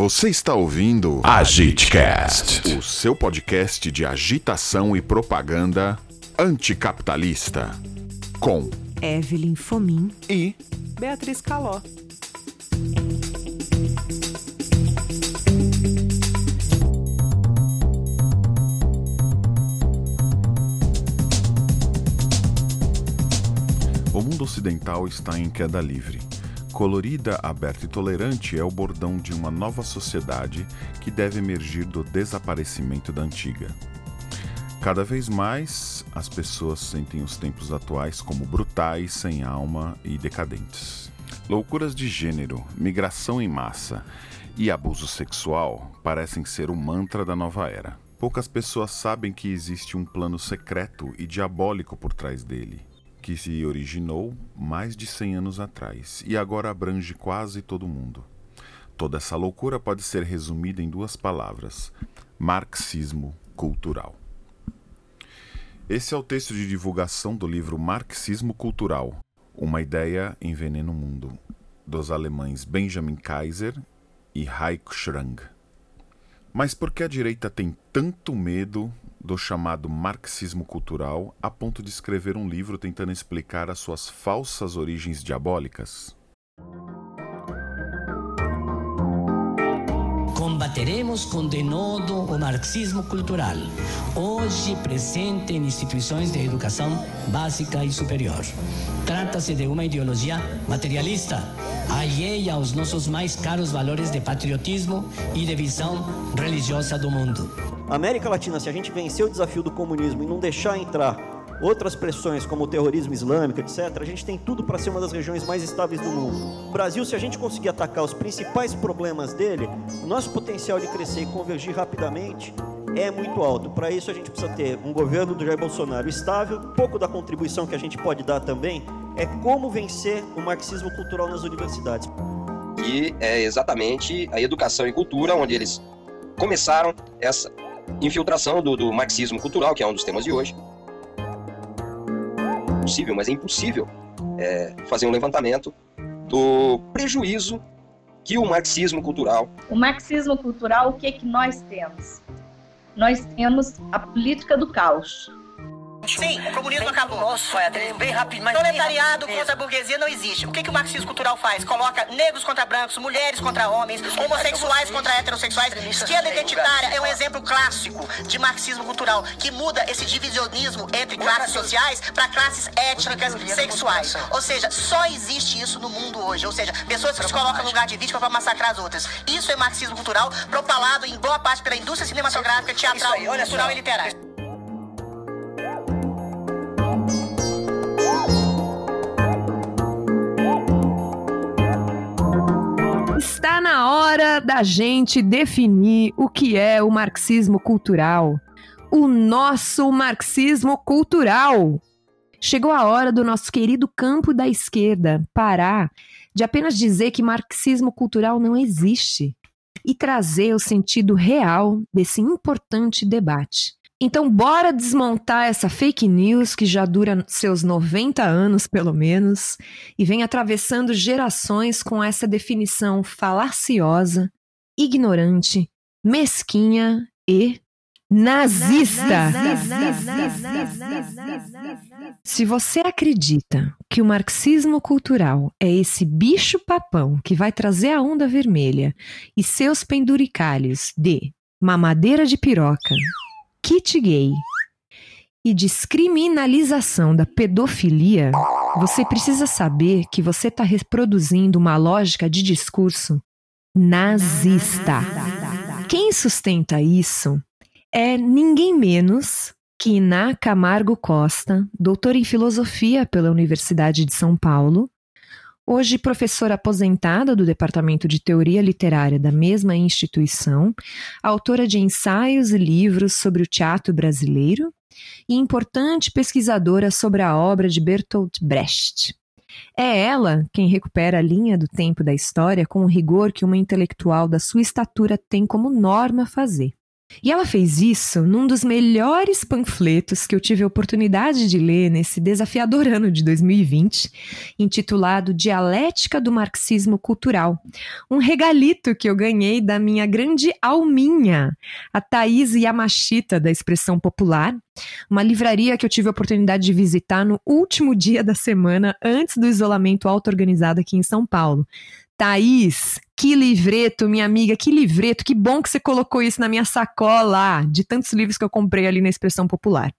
Você está ouvindo AgiteCast. o seu podcast de agitação e propaganda anticapitalista. Com Evelyn Fomin. e Beatriz Caló. O mundo ocidental está em queda livre. Colorida, aberta e tolerante é o bordão de uma nova sociedade que deve emergir do desaparecimento da antiga. Cada vez mais, as pessoas sentem os tempos atuais como brutais, sem alma e decadentes. Loucuras de gênero, migração em massa e abuso sexual parecem ser o mantra da nova era. Poucas pessoas sabem que existe um plano secreto e diabólico por trás dele, que se originou mais de 100 anos atrás e agora abrange quase todo mundo. Toda essa loucura pode ser resumida em duas palavras: marxismo cultural. Esse é o texto de divulgação do livro Marxismo Cultural Uma Ideia Envenena o Mundo, dos alemães Benjamin Kaiser e Heiko Schrang. Mas por que a direita tem tanto medo do chamado marxismo cultural a ponto de escrever um livro tentando explicar as suas falsas origens diabólicas? Combateremos com denodo o marxismo cultural, hoje presente em instituições de educação básica e superior. Trata-se de uma ideologia materialista, alheia aos nossos mais caros valores de patriotismo e de visão religiosa do mundo. América Latina, se a gente vencer o desafio do comunismo e não deixar entrar outras pressões como o terrorismo islâmico, etc., a gente tem tudo para ser uma das regiões mais estáveis do mundo. O Brasil, se a gente conseguir atacar os principais problemas dele, nosso potencial de crescer e convergir rapidamente é muito alto. Para isso, a gente precisa ter um governo do Jair Bolsonaro estável. Pouco da contribuição que a gente pode dar também é como vencer o marxismo cultural nas universidades. E é exatamente a educação e cultura onde eles começaram essa infiltração do, do marxismo cultural, que é um dos temas de hoje. Possível, mas é impossível é, fazer um levantamento do prejuízo que o marxismo cultural O marxismo cultural, o que que nós temos? Nós temos a política do caos. Sim, o comunismo acabou. Nossa, é bem rápido, mas Proletariado contra a burguesia não existe. O que, que o marxismo cultural faz? Coloca negros contra brancos, mulheres contra homens, homossexuais contra heterossexuais. Esquerda identitária é um exemplo clássico de marxismo cultural que muda esse divisionismo entre classes sociais para classes étnicas sexuais. Ou seja, só existe isso no mundo hoje. Ou seja, pessoas que se colocam no lugar de vítima para massacrar as outras. Isso é marxismo cultural propalado em boa parte pela indústria cinematográfica, teatral, cultural e literária. Está na hora da gente definir o que é o marxismo cultural. O nosso marxismo cultural. Chegou a hora do nosso querido campo da esquerda parar de apenas dizer que marxismo cultural não existe e trazer o sentido real desse importante debate. Então, bora desmontar essa fake news que já dura seus 90 anos, pelo menos, e vem atravessando gerações com essa definição falaciosa, ignorante, mesquinha e nazista. Se você acredita que o marxismo cultural é esse bicho-papão que vai trazer a onda vermelha e seus penduricalhos de mamadeira de piroca, kit gay e descriminalização da pedofilia, você precisa saber que você está reproduzindo uma lógica de discurso nazista. Quem sustenta isso é ninguém menos que Iná Camargo Costa, doutora em filosofia pela Universidade de São Paulo, hoje professora aposentada do Departamento de Teoria Literária da mesma instituição, autora de ensaios e livros sobre o teatro brasileiro e importante pesquisadora sobre a obra de Bertolt Brecht. É ela quem recupera a linha do tempo da história com o rigor que uma intelectual da sua estatura tem como norma fazer. E ela fez isso num dos melhores panfletos que eu tive a oportunidade de ler nesse desafiador ano de 2020, intitulado Dialética do Marxismo Cultural. Um regalito que eu ganhei da minha grande alminha, a Thaís Yamashita, da Expressão Popular, uma livraria que eu tive a oportunidade de visitar no último dia da semana antes do isolamento auto-organizado aqui em São Paulo. Thaís, que livreto, minha amiga, que livreto, que bom que você colocou isso na minha sacola de tantos livros que eu comprei ali na expressão popular.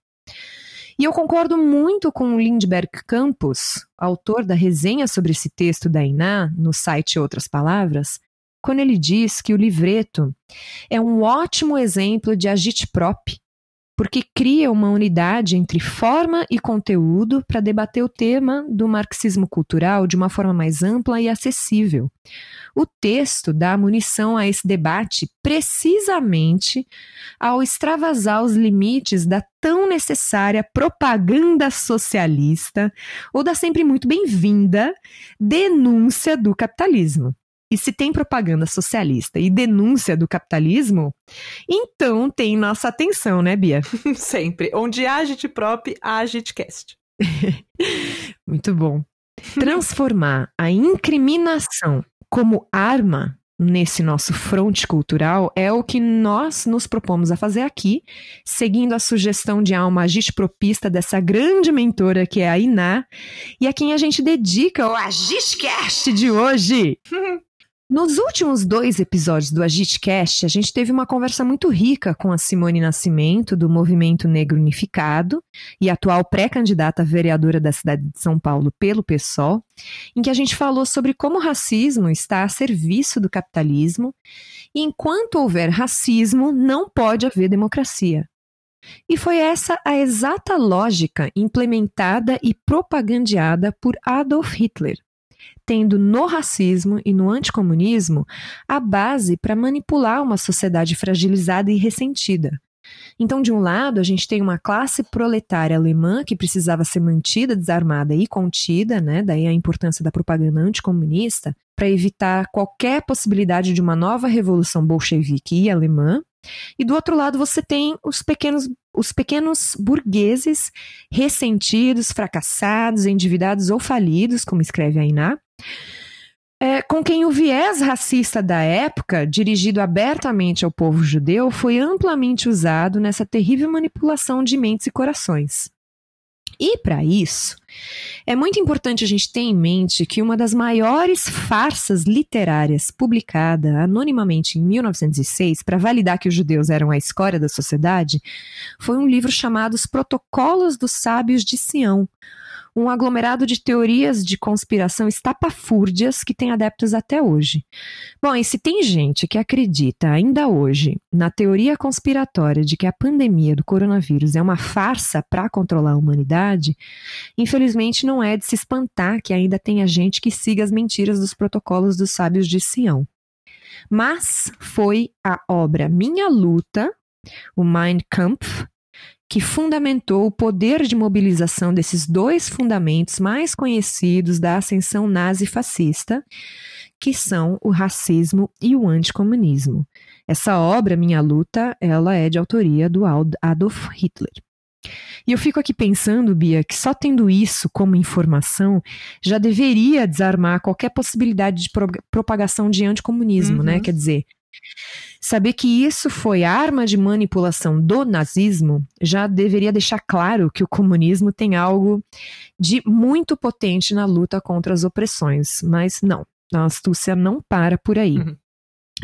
E eu concordo muito com o Lindbergh Campos, autor da resenha sobre esse texto da Iná, no site Outras Palavras, quando ele diz que o livreto é um ótimo exemplo de agitprop, porque cria uma unidade entre forma e conteúdo para debater o tema do marxismo cultural de uma forma mais ampla e acessível. O texto dá munição a esse debate precisamente ao extravasar os limites da tão necessária propaganda socialista ou da sempre muito bem-vinda denúncia do capitalismo. E se tem propaganda socialista e denúncia do capitalismo, então tem nossa atenção, né, Bia? Sempre. Onde há agitprop, há agitcast. Muito bom. Transformar a incriminação como arma nesse nosso fronte cultural é o que nós nos propomos a fazer aqui, seguindo a sugestão de alma agitpropista dessa grande mentora que é a Iná, e a quem a gente dedica o Agitcast de hoje. Nos últimos dois episódios do Agitcast, a gente teve uma conversa muito rica com a Simone Nascimento, do Movimento Negro Unificado, e atual pré-candidata vereadora da cidade de São Paulo pelo PSOL, em que a gente falou sobre como o racismo está a serviço do capitalismo, e enquanto houver racismo, não pode haver democracia. E foi essa a exata lógica implementada e propagandeada por Adolf Hitler tendo no racismo e no anticomunismo a base para manipular uma sociedade fragilizada e ressentida. Então, de um lado, a gente tem uma classe proletária alemã que precisava ser mantida, desarmada e contida, né? Daí a importância da propaganda anticomunista, para evitar qualquer possibilidade de uma nova revolução bolchevique e alemã. E do outro lado, você tem os pequenos, os pequenos burgueses ressentidos, fracassados, endividados ou falidos, como escreve a Iná, é, com quem o viés racista da época, dirigido abertamente ao povo judeu, foi amplamente usado nessa terrível manipulação de mentes e corações. E para isso, é muito importante a gente ter em mente que uma das maiores farsas literárias publicada anonimamente em 1906 para validar que os judeus eram a escória da sociedade foi um livro chamado Os Protocolos dos Sábios de Sião, um aglomerado de teorias de conspiração estapafúrdias que tem adeptos até hoje. Bom, e se tem gente que acredita ainda hoje na teoria conspiratória de que a pandemia do coronavírus é uma farsa para controlar a humanidade, infelizmente não é de se espantar que ainda tenha gente que siga as mentiras dos protocolos dos sábios de Sião. Mas foi a obra Minha Luta, o Mein Kampf, que fundamentou o poder de mobilização desses dois fundamentos mais conhecidos da ascensão nazi-fascista, que são o racismo e o anticomunismo. Essa obra, Minha Luta, ela é de autoria do Adolf Hitler. E eu fico aqui pensando, Bia, que só tendo isso como informação já deveria desarmar qualquer possibilidade de pro propagação de anticomunismo, né? uhum. né? Quer dizer, Saber que isso foi arma de manipulação do nazismo já deveria deixar claro que o comunismo tem algo de muito potente na luta contra as opressões, mas não, a astúcia não para por aí. Uhum.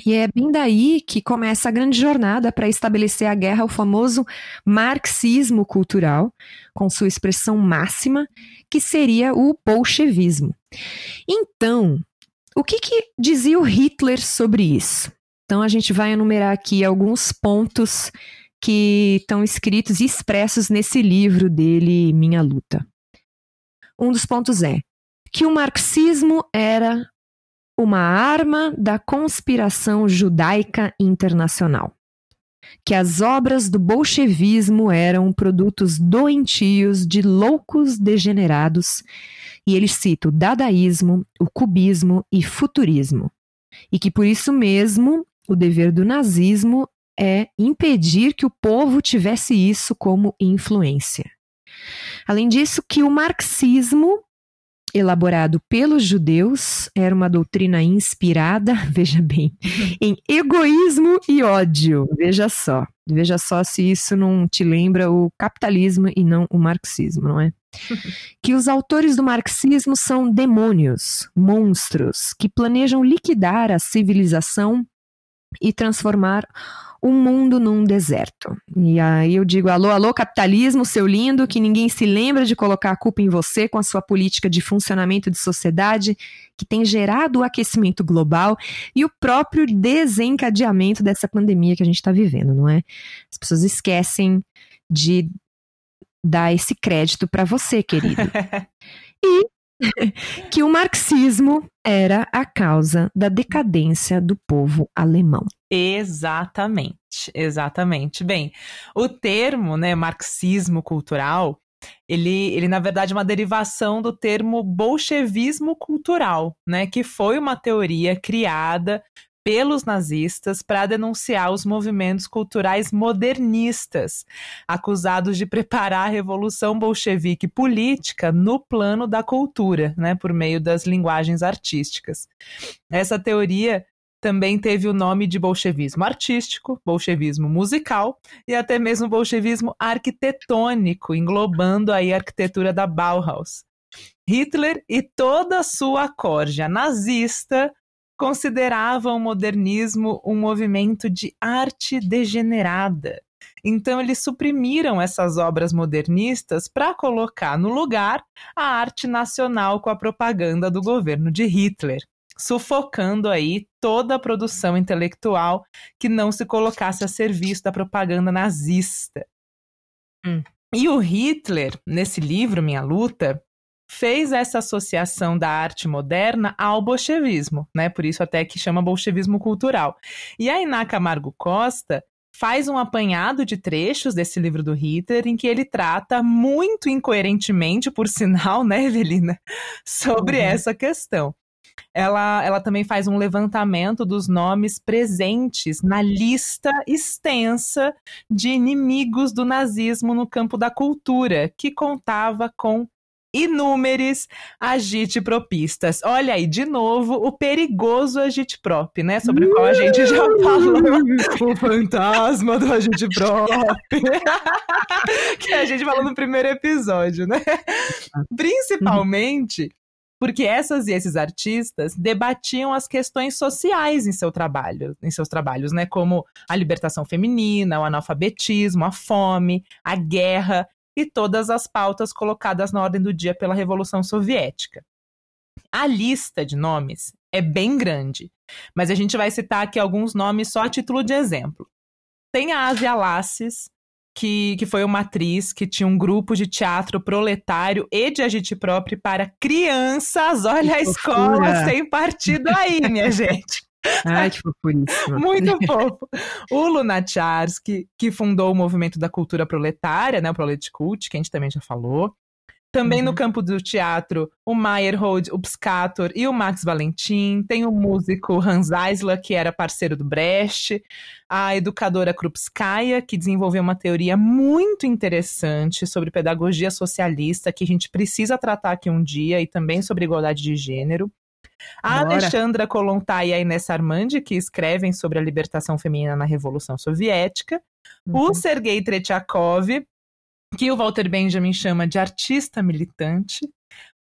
E é bem daí que começa a grande jornada para estabelecer a guerra ao famoso marxismo cultural, com sua expressão máxima, que seria o bolchevismo. Então, o que, que dizia o Hitler sobre isso? Então a gente vai enumerar aqui alguns pontos que estão escritos e expressos nesse livro dele, Minha Luta. Um dos pontos é que o marxismo era uma arma da conspiração judaica internacional. Que as obras do bolchevismo eram produtos doentios de loucos degenerados, e ele cita o dadaísmo, o cubismo e futurismo. E que por isso mesmo o dever do nazismo é impedir que o povo tivesse isso como influência. Além disso, que o marxismo elaborado pelos judeus, era uma doutrina inspirada, veja bem, em egoísmo e ódio. Veja só. Veja só se isso não te lembra o capitalismo e não o marxismo, não é? que os autores do marxismo são demônios, monstros, que planejam liquidar a civilização e transformar o mundo num deserto. E aí eu digo: alô, alô, capitalismo, seu lindo, que ninguém se lembra de colocar a culpa em você com a sua política de funcionamento de sociedade que tem gerado o aquecimento global e o próprio desencadeamento dessa pandemia que a gente está vivendo, não é? As pessoas esquecem de dar esse crédito para você, querido. e que o marxismo era a causa da decadência do povo alemão. Exatamente, exatamente. Bem, o termo, né, marxismo cultural, ele, ele na verdade é uma derivação do termo bolchevismo cultural, né, que foi uma teoria criada pelos nazistas para denunciar os movimentos culturais modernistas, acusados de preparar a revolução bolchevique política no plano da cultura, né, por meio das linguagens artísticas. Essa teoria também teve o nome de bolchevismo artístico, bolchevismo musical e até mesmo bolchevismo arquitetônico, englobando aí a arquitetura da Bauhaus. Hitler e toda a sua corja nazista consideravam o modernismo um movimento de arte degenerada. Então, eles suprimiram essas obras modernistas para colocar no lugar a arte nacional com a propaganda do governo de Hitler, sufocando aí toda a produção intelectual que não se colocasse a serviço da propaganda nazista. Hum. E o Hitler, nesse livro, Minha Luta, fez essa associação da arte moderna ao bolchevismo, né? Por isso até que chama bolchevismo cultural. E a Iná Camargo Costa faz um apanhado de trechos desse livro do Hitler em que ele trata muito incoerentemente, por sinal, né, Evelina, sobre uhum. essa questão. Ela, ela também faz um levantamento dos nomes presentes na lista extensa de inimigos do nazismo no campo da cultura, que contava com inúmeros agite-propistas. Olha aí, de novo, o perigoso agite-prop, né? Sobre o qual a gente já falou. o fantasma do agite-prop. que a gente falou no primeiro episódio, né? Principalmente porque essas e esses artistas debatiam as questões sociais em seu trabalho, em seus trabalhos, né, como a libertação feminina, o analfabetismo, a fome, a guerra e todas as pautas colocadas na ordem do dia pela Revolução Soviética. A lista de nomes é bem grande, mas a gente vai citar aqui alguns nomes só a título de exemplo. Tem a Asia Lasses, que, que foi uma atriz que tinha um grupo de teatro proletário e de agite próprio para crianças. Olha que a fofura. escola sem partido aí, minha gente. Ai, que fofuríssima. Muito fofo. O Lunacharsky, que fundou o movimento da cultura proletária, né, o Proletkult, que a gente também já falou. Também uhum. no campo do teatro, o Meyerhold, o Piscator e o Max Valentin. Tem o músico Hans Eisler, que era parceiro do Brecht. A educadora Krupskaya, que desenvolveu uma teoria muito interessante sobre pedagogia socialista, que a gente precisa tratar aqui um dia, e também sobre igualdade de gênero. A Bora. Alexandra Kolontai e a Inés Armandi, que escrevem sobre a libertação feminina na Revolução Soviética. Uhum. O Sergei Tretyakov, que o Walter Benjamin chama de artista militante.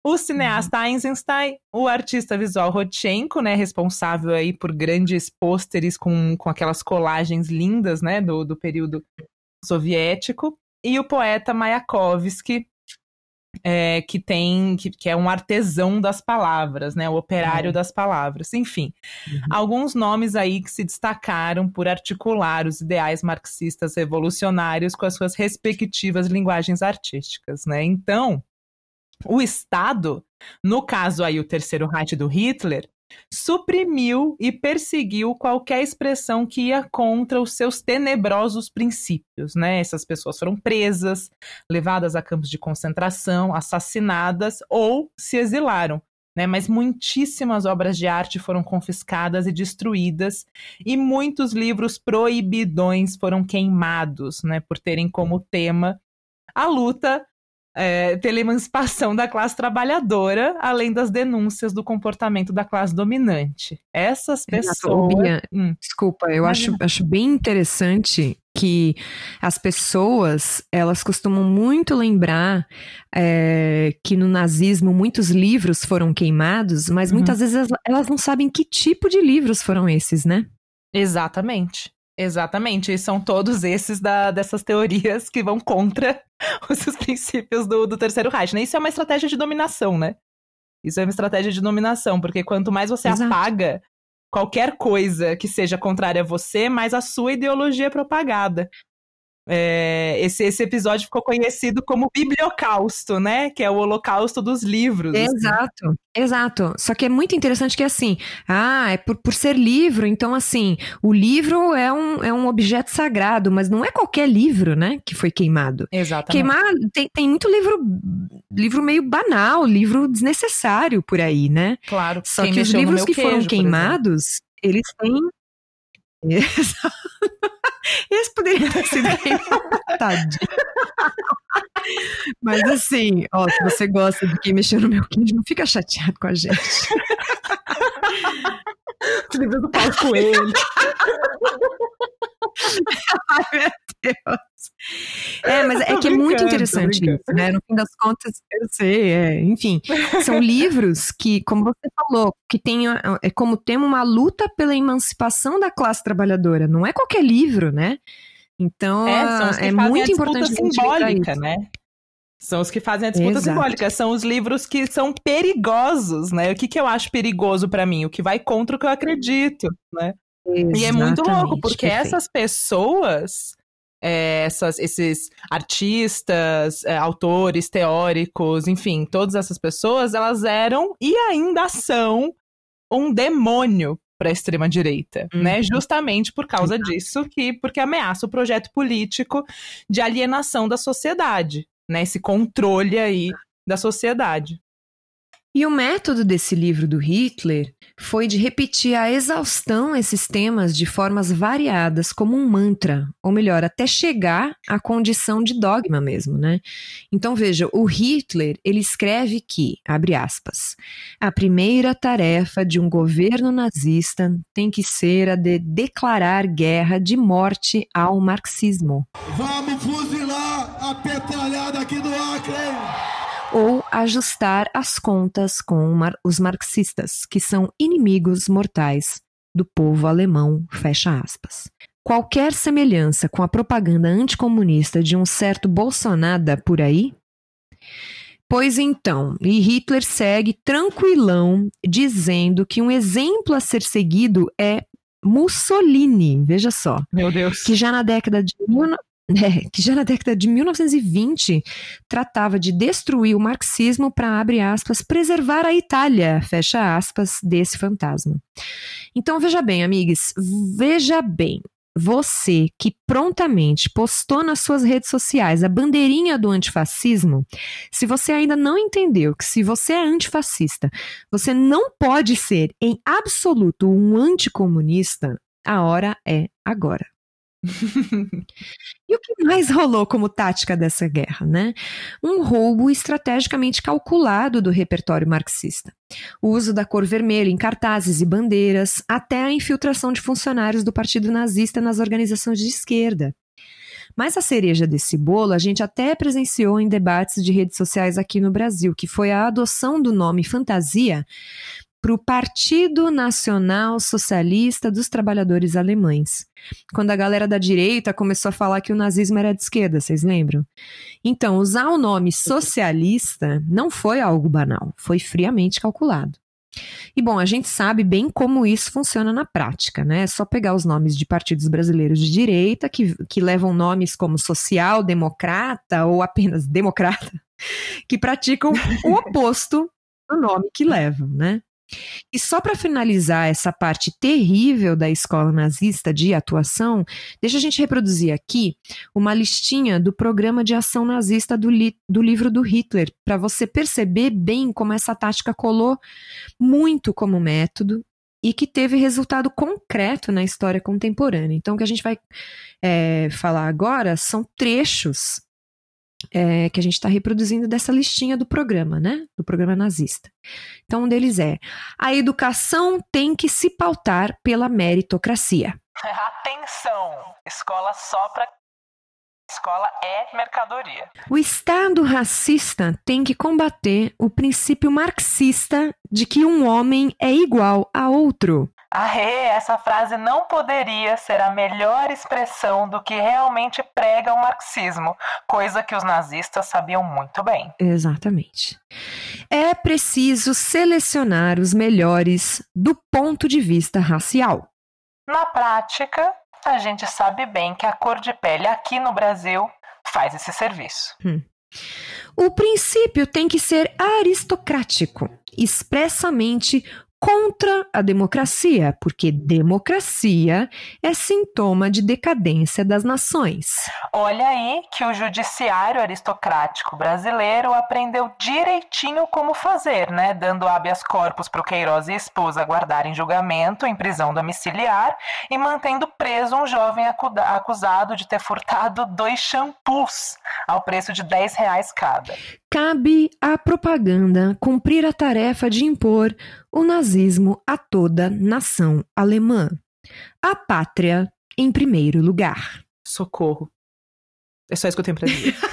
O cineasta uhum. Eisenstein, o artista visual Rodchenko, né, responsável aí por grandes pôsteres com, com aquelas colagens lindas, né, do, do período soviético, e o poeta Mayakovsky, é, que tem que, que, é um artesão das palavras, né, o operário uhum. das palavras. Enfim, uhum. alguns nomes aí que se destacaram por articular os ideais marxistas revolucionários com as suas respectivas linguagens artísticas, né? Então, o Estado, no caso aí o terceiro Reich do Hitler, suprimiu e perseguiu qualquer expressão que ia contra os seus tenebrosos princípios, né? Essas pessoas foram presas, levadas a campos de concentração, assassinadas ou se exilaram. né? Mas muitíssimas obras de arte foram confiscadas e destruídas, e muitos livros proibidões foram queimados, né? Por terem como tema a luta é, pela emancipação da classe trabalhadora, além das denúncias do comportamento da classe dominante. Essas pessoas. Bia, hum. Desculpa, eu acho, acho bem interessante que as pessoas elas costumam muito lembrar é, que no nazismo muitos livros foram queimados, mas uhum. muitas vezes elas, elas não sabem que tipo de livros foram esses, né? Exatamente. Exatamente, e são todos esses da, dessas teorias que vão contra os, os princípios do, do Terceiro Reich. Né? Isso é uma estratégia de dominação, né? Isso é uma estratégia de dominação, porque quanto mais você Exato. apaga qualquer coisa que seja contrária a você, mais a sua ideologia é propagada. É, esse, esse episódio ficou conhecido como Bibliocausto, né? Que é o holocausto dos livros. Assim. Exato, assim. exato. Só que é muito interessante que assim, ah, é por, por ser livro, então assim, o livro é um, é um objeto sagrado, mas não é qualquer livro, né? Que foi queimado. Exatamente. Queimar, tem, tem muito livro, livro meio banal, livro desnecessário por aí, né? Claro. Só que os livros que queijo, foram queimados, eles têm. Esse poderia ter sido queimado. Mas assim, ó, se você gosta de quem mexeu no meu queijo, não fica chateado com a gente. Os livros do Paulo Coelho. Ai, meu Deus. É, mas é que é muito interessante isso, né? No fim das contas, eu sei, é, enfim, são livros que, como você falou, que tem é como tema uma luta pela emancipação da classe trabalhadora. Não é qualquer livro, né? Então, é, é muito importante simbólica, né? São os que fazem a disputa Exato. simbólica, são os livros que são perigosos, né? O que, que eu acho perigoso para mim? O que vai contra o que eu acredito, né? Exatamente, e é muito louco, porque perfeito. essas pessoas, é, essas, esses artistas, é, autores, teóricos, enfim, todas essas pessoas, elas eram e ainda são um demônio para a extrema direita, né? uhum. né? Justamente por causa Exato. disso que porque ameaça o projeto político de alienação da sociedade, né? Esse controle aí da sociedade. E o método desse livro do Hitler foi de repetir a exaustão esses temas de formas variadas, como um mantra, ou melhor, até chegar à condição de dogma mesmo, né? Então veja, o Hitler, ele escreve que, abre aspas, a primeira tarefa de um governo nazista tem que ser a de declarar guerra de morte ao marxismo. Vamos fuzilar a petralhada aqui do Acre! Ou ajustar as contas com os marxistas, que são inimigos mortais do povo alemão, fecha aspas. Qualquer semelhança com a propaganda anticomunista de um certo Bolsonaro por aí? Pois então, e Hitler segue tranquilão, dizendo que um exemplo a ser seguido é Mussolini, veja só. Meu Deus. Que já na década de é, que já na década de 1920 tratava de destruir o marxismo para, abre aspas, preservar a Itália, fecha aspas, desse fantasma. Então veja bem, amigos, veja bem. Você que prontamente postou nas suas redes sociais a bandeirinha do antifascismo, se você ainda não entendeu que se você é antifascista, você não pode ser em absoluto um anticomunista, a hora é agora e o que mais rolou como tática dessa guerra, né? Um roubo estrategicamente calculado do repertório marxista. O uso da cor vermelha em cartazes e bandeiras, até a infiltração de funcionários do partido nazista nas organizações de esquerda. Mas a cereja desse bolo a gente até presenciou em debates de redes sociais aqui no Brasil, que foi a adoção do nome fantasia para o Partido Nacional Socialista dos Trabalhadores Alemães. Quando a galera da direita começou a falar que o nazismo era de esquerda, vocês lembram? Então, usar o nome socialista não foi algo banal, foi friamente calculado. E bom, a gente sabe bem como isso funciona na prática, né? É só pegar os nomes de partidos brasileiros de direita, que, que levam nomes como social-democrata ou apenas democrata, que praticam o oposto do nome que levam, né? E só para finalizar essa parte terrível da escola nazista de atuação, deixa a gente reproduzir aqui uma listinha do programa de ação nazista do, li do livro do Hitler, para você perceber bem como essa tática colou muito como método e que teve resultado concreto na história contemporânea. Então, o que a gente vai é, falar agora são trechos é, que a gente está reproduzindo dessa listinha do programa, né? Do programa nazista. Então, um deles é: a educação tem que se pautar pela meritocracia. Atenção! Escola só para Escola é mercadoria. O Estado racista tem que combater o princípio marxista de que um homem é igual a outro. Arre, essa frase não poderia ser a melhor expressão do que realmente prega o marxismo, coisa que os nazistas sabiam muito bem. Exatamente. É preciso selecionar os melhores do ponto de vista racial. Na prática, a gente sabe bem que a cor de pele aqui no Brasil faz esse serviço. Hum. O princípio tem que ser aristocrático, expressamente contra a democracia, porque democracia é sintoma de decadência das nações. Olha aí que o judiciário aristocrático brasileiro aprendeu direitinho como fazer, né? Dando habeas corpus para o Queiroz e esposa guardarem julgamento em prisão domiciliar e mantendo preso um jovem acusado de ter furtado dois shampoos ao preço de 10 reais cada. Cabe à propaganda cumprir a tarefa de impor o nazismo a toda nação alemã. A pátria em primeiro lugar. Socorro. É só isso que eu tenho pra dizer.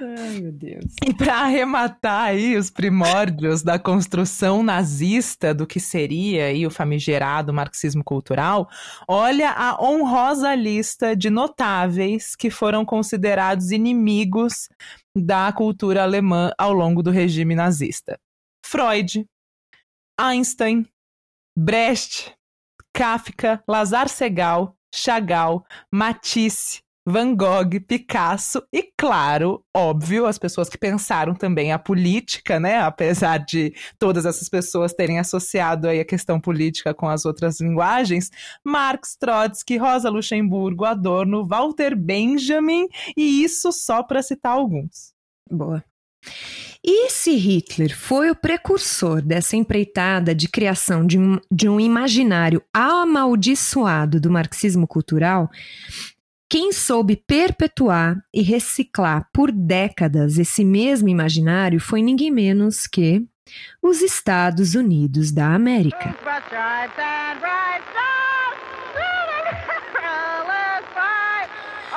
Ai, meu Deus. E para arrematar aí os primórdios da construção nazista do que seria aí o famigerado marxismo cultural, olha a honrosa lista de notáveis que foram considerados inimigos da cultura alemã ao longo do regime nazista. Freud, Einstein, Brecht, Kafka, Lazar Segal, Chagall, Matisse, Van Gogh, Picasso e, claro, óbvio, as pessoas que pensaram também a política, né? Apesar de todas essas pessoas terem associado aí a questão política com as outras linguagens, Marx, Trotsky, Rosa Luxemburgo, Adorno, Walter Benjamin e isso só para citar alguns. Boa. E se Hitler foi o precursor dessa empreitada de criação de um, de um imaginário amaldiçoado do marxismo cultural, quem soube perpetuar e reciclar por décadas esse mesmo imaginário foi ninguém menos que os Estados Unidos da América.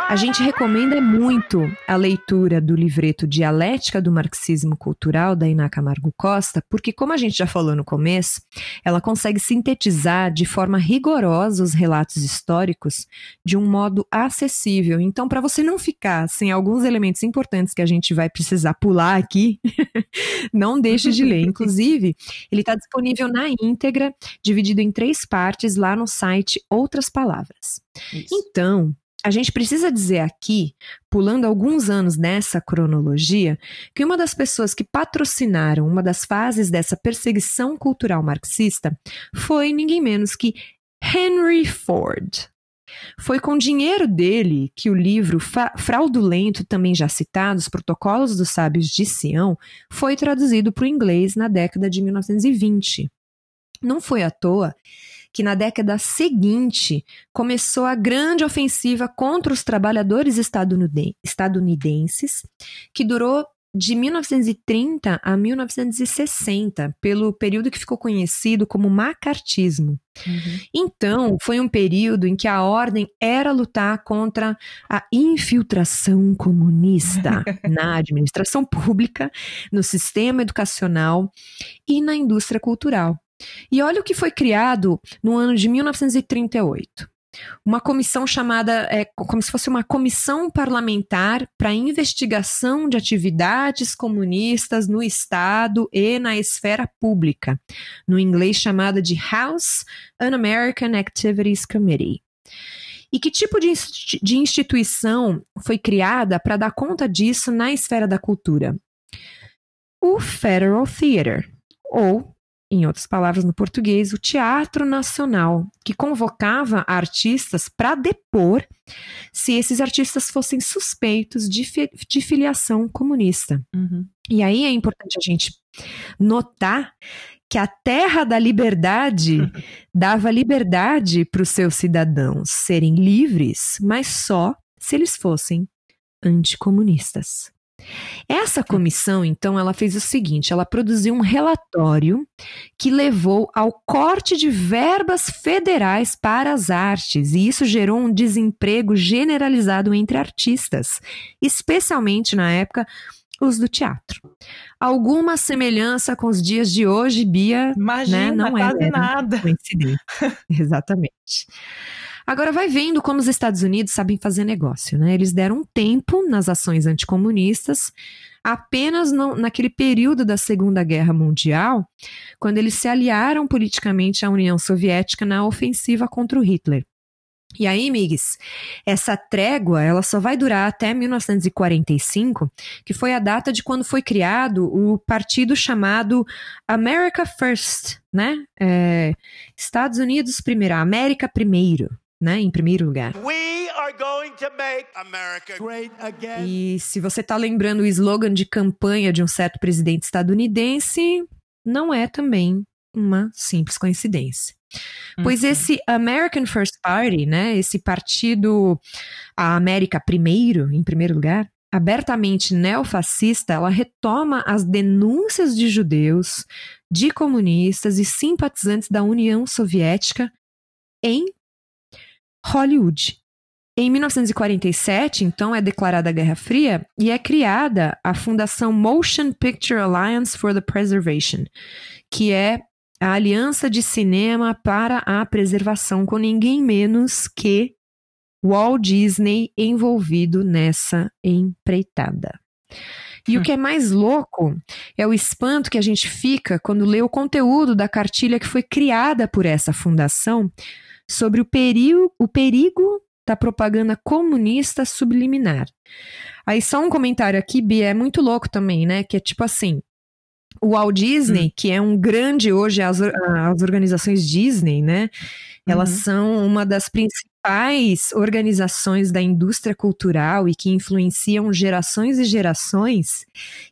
A gente recomenda muito a leitura do livreto Dialética do Marxismo Cultural, da Iná Camargo Costa, porque, como a gente já falou no começo, ela consegue sintetizar de forma rigorosa os relatos históricos de um modo acessível. Então, para você não ficar sem alguns elementos importantes que a gente vai precisar pular aqui, não deixe de ler. Inclusive, ele está disponível na íntegra, dividido em três partes, lá no site Outras Palavras. Isso. Então, a gente precisa dizer aqui, pulando alguns anos nessa cronologia, que uma das pessoas que patrocinaram uma das fases dessa perseguição cultural marxista foi ninguém menos que Henry Ford. Foi com dinheiro dele que o livro fraudulento, também já citado, Os Protocolos dos Sábios de Sião, foi traduzido para o inglês na década de 1920. Não foi à toa que na década seguinte começou a grande ofensiva contra os trabalhadores estadunidenses, que durou de 1930 a 1960, pelo período que ficou conhecido como macartismo. Uhum. Então, foi um período em que a ordem era lutar contra a infiltração comunista na administração pública, no sistema educacional e na indústria cultural. E olha o que foi criado no ano de 1938. Uma comissão chamada, é, como se fosse uma comissão parlamentar para investigação de atividades comunistas no Estado e na esfera pública, no inglês chamada de House Un-American Activities Committee. E que tipo de, de instituição foi criada para dar conta disso na esfera da cultura? o Federal Theater, ou, em outras palavras no português, o Teatro Nacional, que convocava artistas para depor se esses artistas fossem suspeitos de, fi de filiação comunista. Uhum. E aí é importante a gente notar que a terra da liberdade dava liberdade para os seus cidadãos serem livres, mas só se eles fossem anticomunistas. Essa comissão, então, ela fez o seguinte: ela produziu um relatório que levou ao corte de verbas federais para as artes, e isso gerou um desemprego generalizado entre artistas, especialmente na época os do teatro. Alguma semelhança com os dias de hoje, Bia? Imagina, né? não quase é nada. coincidência. Exatamente. Agora vai vendo como os Estados Unidos sabem fazer negócio, né? Eles deram um tempo nas ações anticomunistas, apenas no, naquele período da Segunda Guerra Mundial, quando eles se aliaram politicamente à União Soviética na ofensiva contra o Hitler. E aí, Migues, essa trégua ela só vai durar até 1945, que foi a data de quando foi criado o partido chamado America First, né? É, Estados Unidos primeiro, América primeiro, né? Em primeiro lugar. We are going to make America great again. E se você está lembrando o slogan de campanha de um certo presidente estadunidense, não é também uma simples coincidência. Pois Uhum. esse American First Party, né, esse partido a América primeiro, em primeiro lugar, abertamente neofascista, ela retoma as denúncias de judeus, de comunistas e simpatizantes da União Soviética em Hollywood. Em 1947, então, é declarada a Guerra Fria e é criada a Fundação Motion Picture Alliance for the Preservation, que é a Aliança de Cinema para a Preservação, com ninguém menos que Walt Disney envolvido nessa empreitada. E o que é mais louco é o espanto que a gente fica quando lê o conteúdo da cartilha que foi criada por essa fundação sobre o perigo, o perigo da propaganda comunista subliminar. Aí só um comentário aqui, Bia, é muito louco também, né? Que é tipo assim, o Walt Disney, que é um grande hoje, as, as organizações Disney, né? Elas Uhum. são uma das principais organizações da indústria cultural e que influenciam gerações e gerações.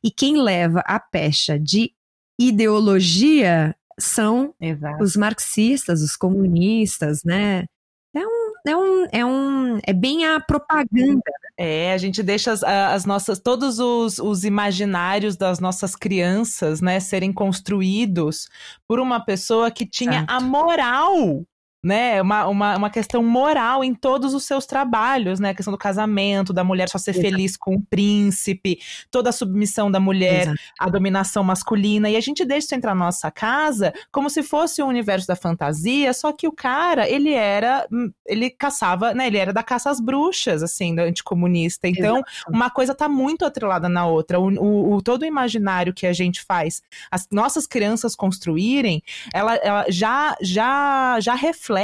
E quem leva a pecha de ideologia são Exato. os marxistas, os comunistas, né? É um, é um, é um, é bem a propaganda. É, a gente deixa as, as nossas, todos os, os imaginários das nossas crianças, né, serem construídos por uma pessoa que tinha Exato. a moral, né, uma, uma, uma questão moral em todos os seus trabalhos, né, a questão do casamento, da mulher só ser Exato. feliz com o príncipe, toda a submissão da mulher, Exato. a dominação masculina, e a gente deixa isso entrar na nossa casa como se fosse o universo da fantasia, só que o cara, ele era, hum, ele caçava, né, ele era da caça às bruxas, assim, do anticomunista, então uma coisa tá muito atrelada na outra, o, o- o- todo o imaginário que a gente faz, as nossas crianças construírem, ela, ela já, já, já reflete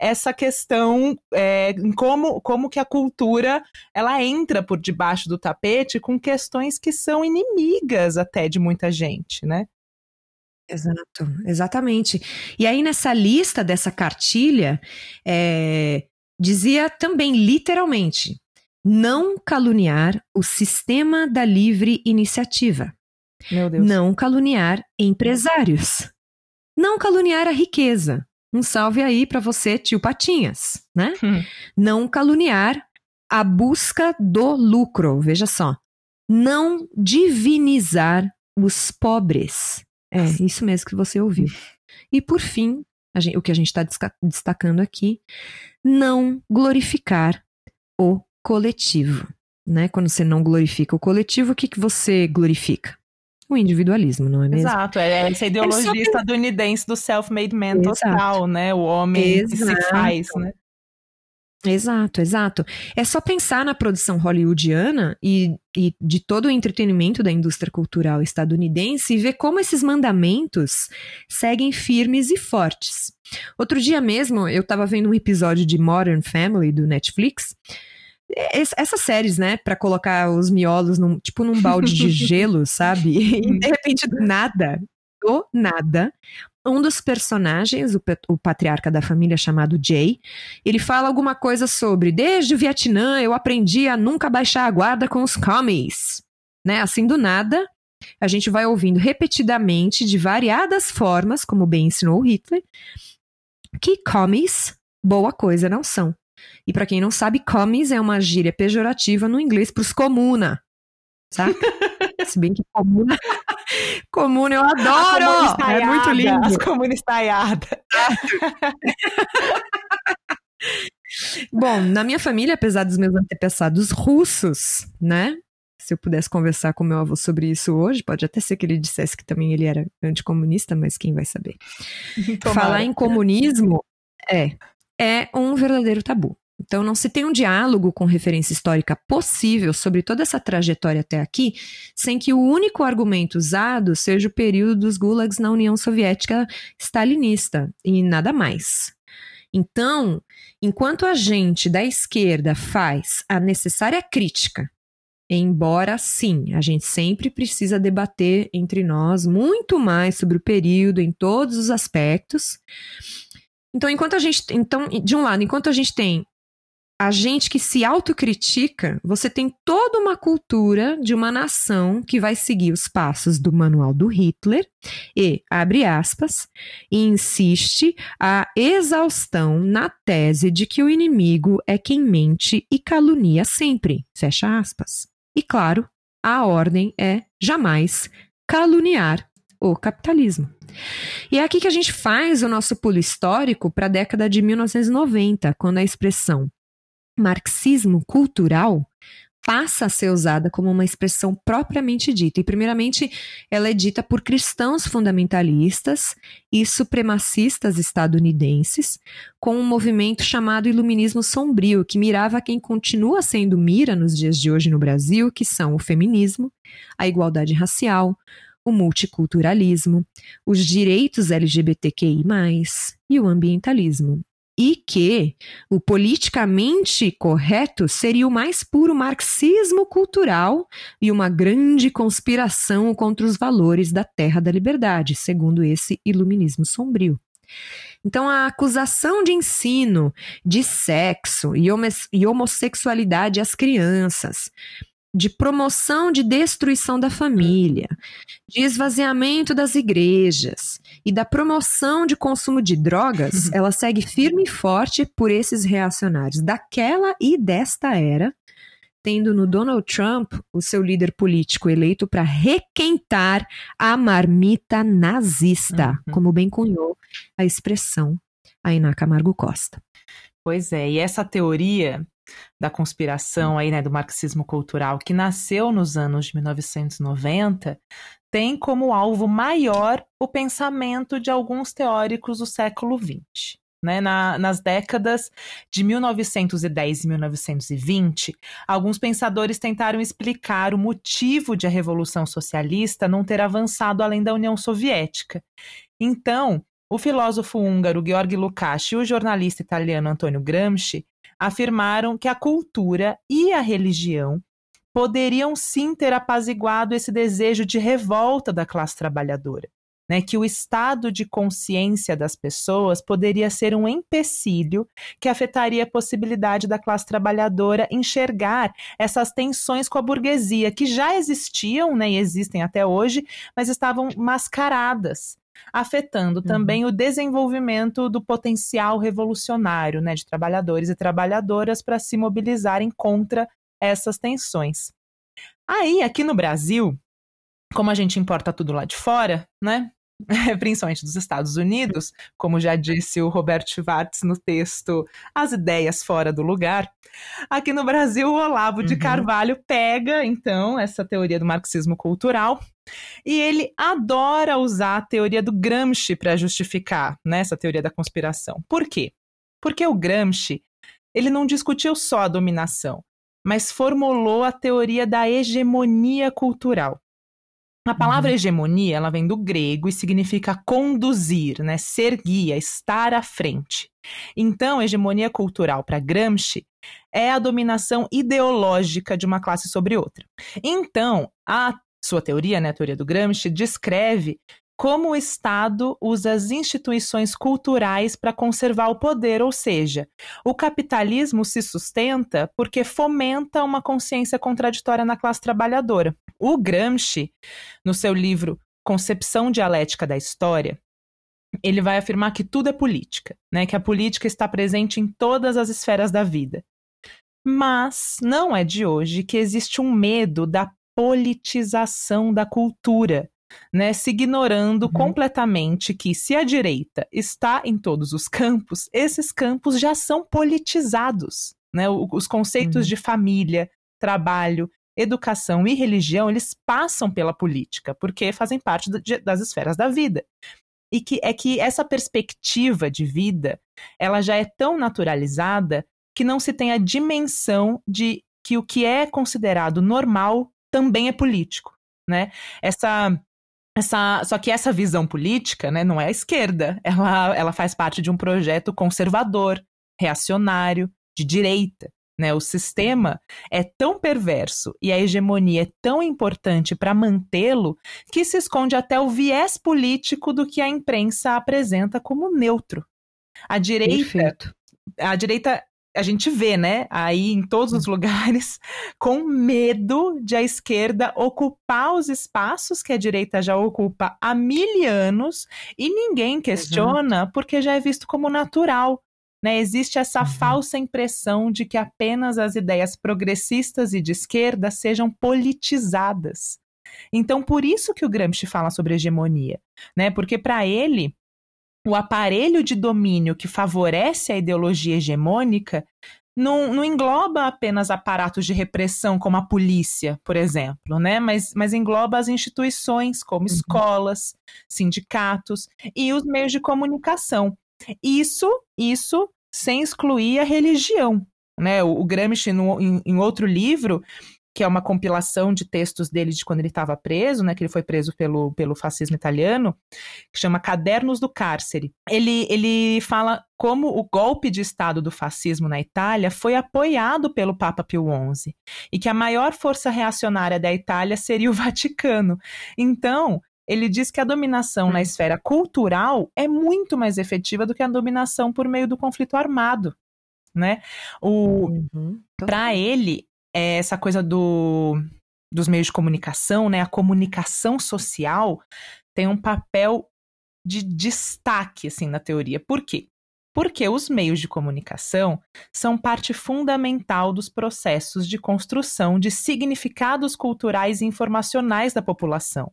essa questão é, em como, como que a cultura ela entra por debaixo do tapete com questões que são inimigas até de muita gente, né? Exato, exatamente. E aí, nessa lista dessa cartilha, é, dizia também, literalmente, não caluniar o sistema da livre iniciativa, Meu Deus. não caluniar empresários, não caluniar a riqueza. Um salve aí para você, tio Patinhas, né? Hum. Não caluniar a busca do lucro, veja só. Não divinizar os pobres. É, isso mesmo que você ouviu. E por fim, a gen- o que a gente está destacando aqui, não glorificar o coletivo. Né? Quando você não glorifica o coletivo, o que, que você glorifica? O individualismo, não é mesmo? Exato, é essa ideologia só que- estadunidense do self-made man Exato. total, né? O homem que se Exato. faz, né? Exato, exato. É só pensar na produção hollywoodiana e, e de todo o entretenimento da indústria cultural estadunidense e ver como esses mandamentos seguem firmes e fortes. Outro dia mesmo, eu estava vendo um episódio de Modern Family do Netflix. Es- essas séries, né, Pra colocar os miolos num, tipo num balde de gelo, sabe? E de repente do nada, do nada, um dos personagens, o, o patriarca da família chamado Jay, ele fala alguma coisa sobre desde o Vietnã eu aprendi a nunca baixar a guarda com os commies, né? Assim do nada, a gente vai ouvindo repetidamente de variadas formas, como bem ensinou o Hitler, que commies boa coisa não são. E pra quem não sabe, commies é uma gíria pejorativa no inglês pros comuna. Saca? Se bem que comuna. comuna eu A adoro! comuna É muito lindo. As comunas estaiadas. Bom, na minha família, apesar dos meus antepassados russos, né? Se eu pudesse conversar com meu avô sobre isso hoje, pode até ser que ele dissesse que também ele era anticomunista, mas quem vai saber? Tomara. Falar em comunismo é, é um verdadeiro tabu. Então, não se tem um diálogo com referência histórica possível sobre toda essa trajetória até aqui, sem que o único argumento usado seja o período dos gulags na União Soviética stalinista e nada mais. Então, enquanto a gente da esquerda faz a necessária crítica, embora sim, a gente sempre precisa debater entre nós muito mais sobre o período em todos os aspectos. Então, enquanto a gente, então, de um lado, enquanto a gente tem a gente que se autocritica, você tem toda uma cultura de uma nação que vai seguir os passos do manual do Hitler e, abre aspas, e insiste a exaustão na tese de que o inimigo é quem mente e calunia sempre, fecha aspas. E claro, a ordem é jamais caluniar o capitalismo. E é aqui que a gente faz o nosso pulo histórico para a década de 1990, quando a expressão marxismo cultural passa a ser usada como uma expressão propriamente dita. E, primeiramente, ela é dita por cristãos fundamentalistas e supremacistas estadunidenses, com um movimento chamado Iluminismo Sombrio, que mirava quem continua sendo mira nos dias de hoje no Brasil, que são o feminismo, a igualdade racial, o multiculturalismo, os direitos LGBTQI, e o ambientalismo e que o politicamente correto seria o mais puro marxismo cultural e uma grande conspiração contra os valores da terra da liberdade, segundo esse iluminismo sombrio. Então, a acusação de ensino de sexo e, homo homossexualidade às crianças, de promoção de destruição da família, de esvaziamento das igrejas e da promoção de consumo de drogas, ela segue firme e forte por esses reacionários daquela e desta era, tendo no Donald Trump o seu líder político eleito para requentar a marmita nazista, Uhum. como bem cunhou a expressão Ainá Camargo Costa. Pois é, e essa teoria da conspiração aí, né, do marxismo cultural, que nasceu nos anos de 1990, tem como alvo maior o pensamento de alguns teóricos do século XX. Né, na, nas décadas de 1910 e 1920, alguns pensadores tentaram explicar o motivo de a Revolução Socialista não ter avançado além da União Soviética. Então, o filósofo húngaro Georg Lukács e o jornalista italiano Antonio Gramsci afirmaram que a cultura e a religião poderiam sim ter apaziguado esse desejo de revolta da classe trabalhadora, né? Que o estado de consciência das pessoas poderia ser um empecilho que afetaria a possibilidade da classe trabalhadora enxergar essas tensões com a burguesia que já existiam, né, e existem até hoje, mas estavam mascaradas afetando também o desenvolvimento do potencial revolucionário né, de trabalhadores e trabalhadoras para se mobilizarem contra essas tensões. Aí, aqui no Brasil, como a gente importa tudo lá de fora, né? Principalmente dos Estados Unidos, como já disse o Roberto Schwartz no texto As Ideias Fora do Lugar. Aqui no Brasil, o Olavo de Uhum. Carvalho pega, então, essa teoria do marxismo cultural e ele adora usar a teoria do Gramsci para justificar né, essa teoria da conspiração. Por quê? Porque o Gramsci ele não discutiu só a dominação, mas formulou a teoria da hegemonia cultural. A palavra hegemonia ela vem do grego e significa conduzir, né, ser guia, estar à frente. Então, hegemonia cultural para Gramsci é a dominação ideológica de uma classe sobre outra. Então, a sua teoria, né, a teoria do Gramsci, descreve como o Estado usa as instituições culturais para conservar o poder, ou seja, o capitalismo se sustenta porque fomenta uma consciência contraditória na classe trabalhadora. O Gramsci, no seu livro Concepção Dialética da História, ele vai afirmar que tudo é política, né? Que a política está presente em todas as esferas da vida. Mas não é de hoje que existe um medo da politização da cultura, né, se ignorando uhum. completamente que se a direita está em todos os campos, esses campos já são politizados, né? Os conceitos uhum. de família, trabalho, educação e religião, eles passam pela política, porque fazem parte de, das esferas da vida. E que é que essa perspectiva de vida, ela já é tão naturalizada que não se tem a dimensão de que o que é considerado normal também é político, né? Essa essa, só que essa visão política né, não é a esquerda, ela, ela faz parte de um projeto conservador, reacionário, de direita. Né? O sistema é tão perverso e a hegemonia é tão importante para mantê-lo que se esconde até o viés político do que a imprensa apresenta como neutro. A direita, Perfeito. a direita a gente vê, né, aí em todos os hum. lugares, com medo de a esquerda ocupar os espaços que a direita já ocupa há mil anos e ninguém questiona uhum. porque já é visto como natural. Né? Existe essa uhum. falsa impressão de que apenas as ideias progressistas e de esquerda sejam politizadas. Então, por isso que o Gramsci fala sobre hegemonia, né? Porque para ele o aparelho de domínio que favorece a ideologia hegemônica não, não, engloba apenas aparatos de repressão como a polícia, por exemplo, né? mas, mas engloba as instituições como uhum. escolas, sindicatos e os meios de comunicação. Isso, isso sem excluir a religião. Né? O, o Gramsci, no, em, em outro livro, que é uma compilação de textos dele de quando ele estava preso, né, que ele foi preso pelo, pelo fascismo italiano, que chama Cadernos do Cárcere. Ele, ele fala como o golpe de Estado do fascismo na Itália foi apoiado pelo Papa Pio XI e que a maior força reacionária da Itália seria o Vaticano. Então, ele diz que a dominação hum. na esfera cultural é muito mais efetiva do que a dominação por meio do conflito armado. Né? Uhum. Para ele, é essa coisa do, dos meios de comunicação, né? A comunicação social tem um papel de destaque assim na teoria. Por quê? Porque os meios de comunicação são parte fundamental dos processos de construção de significados culturais e informacionais da população.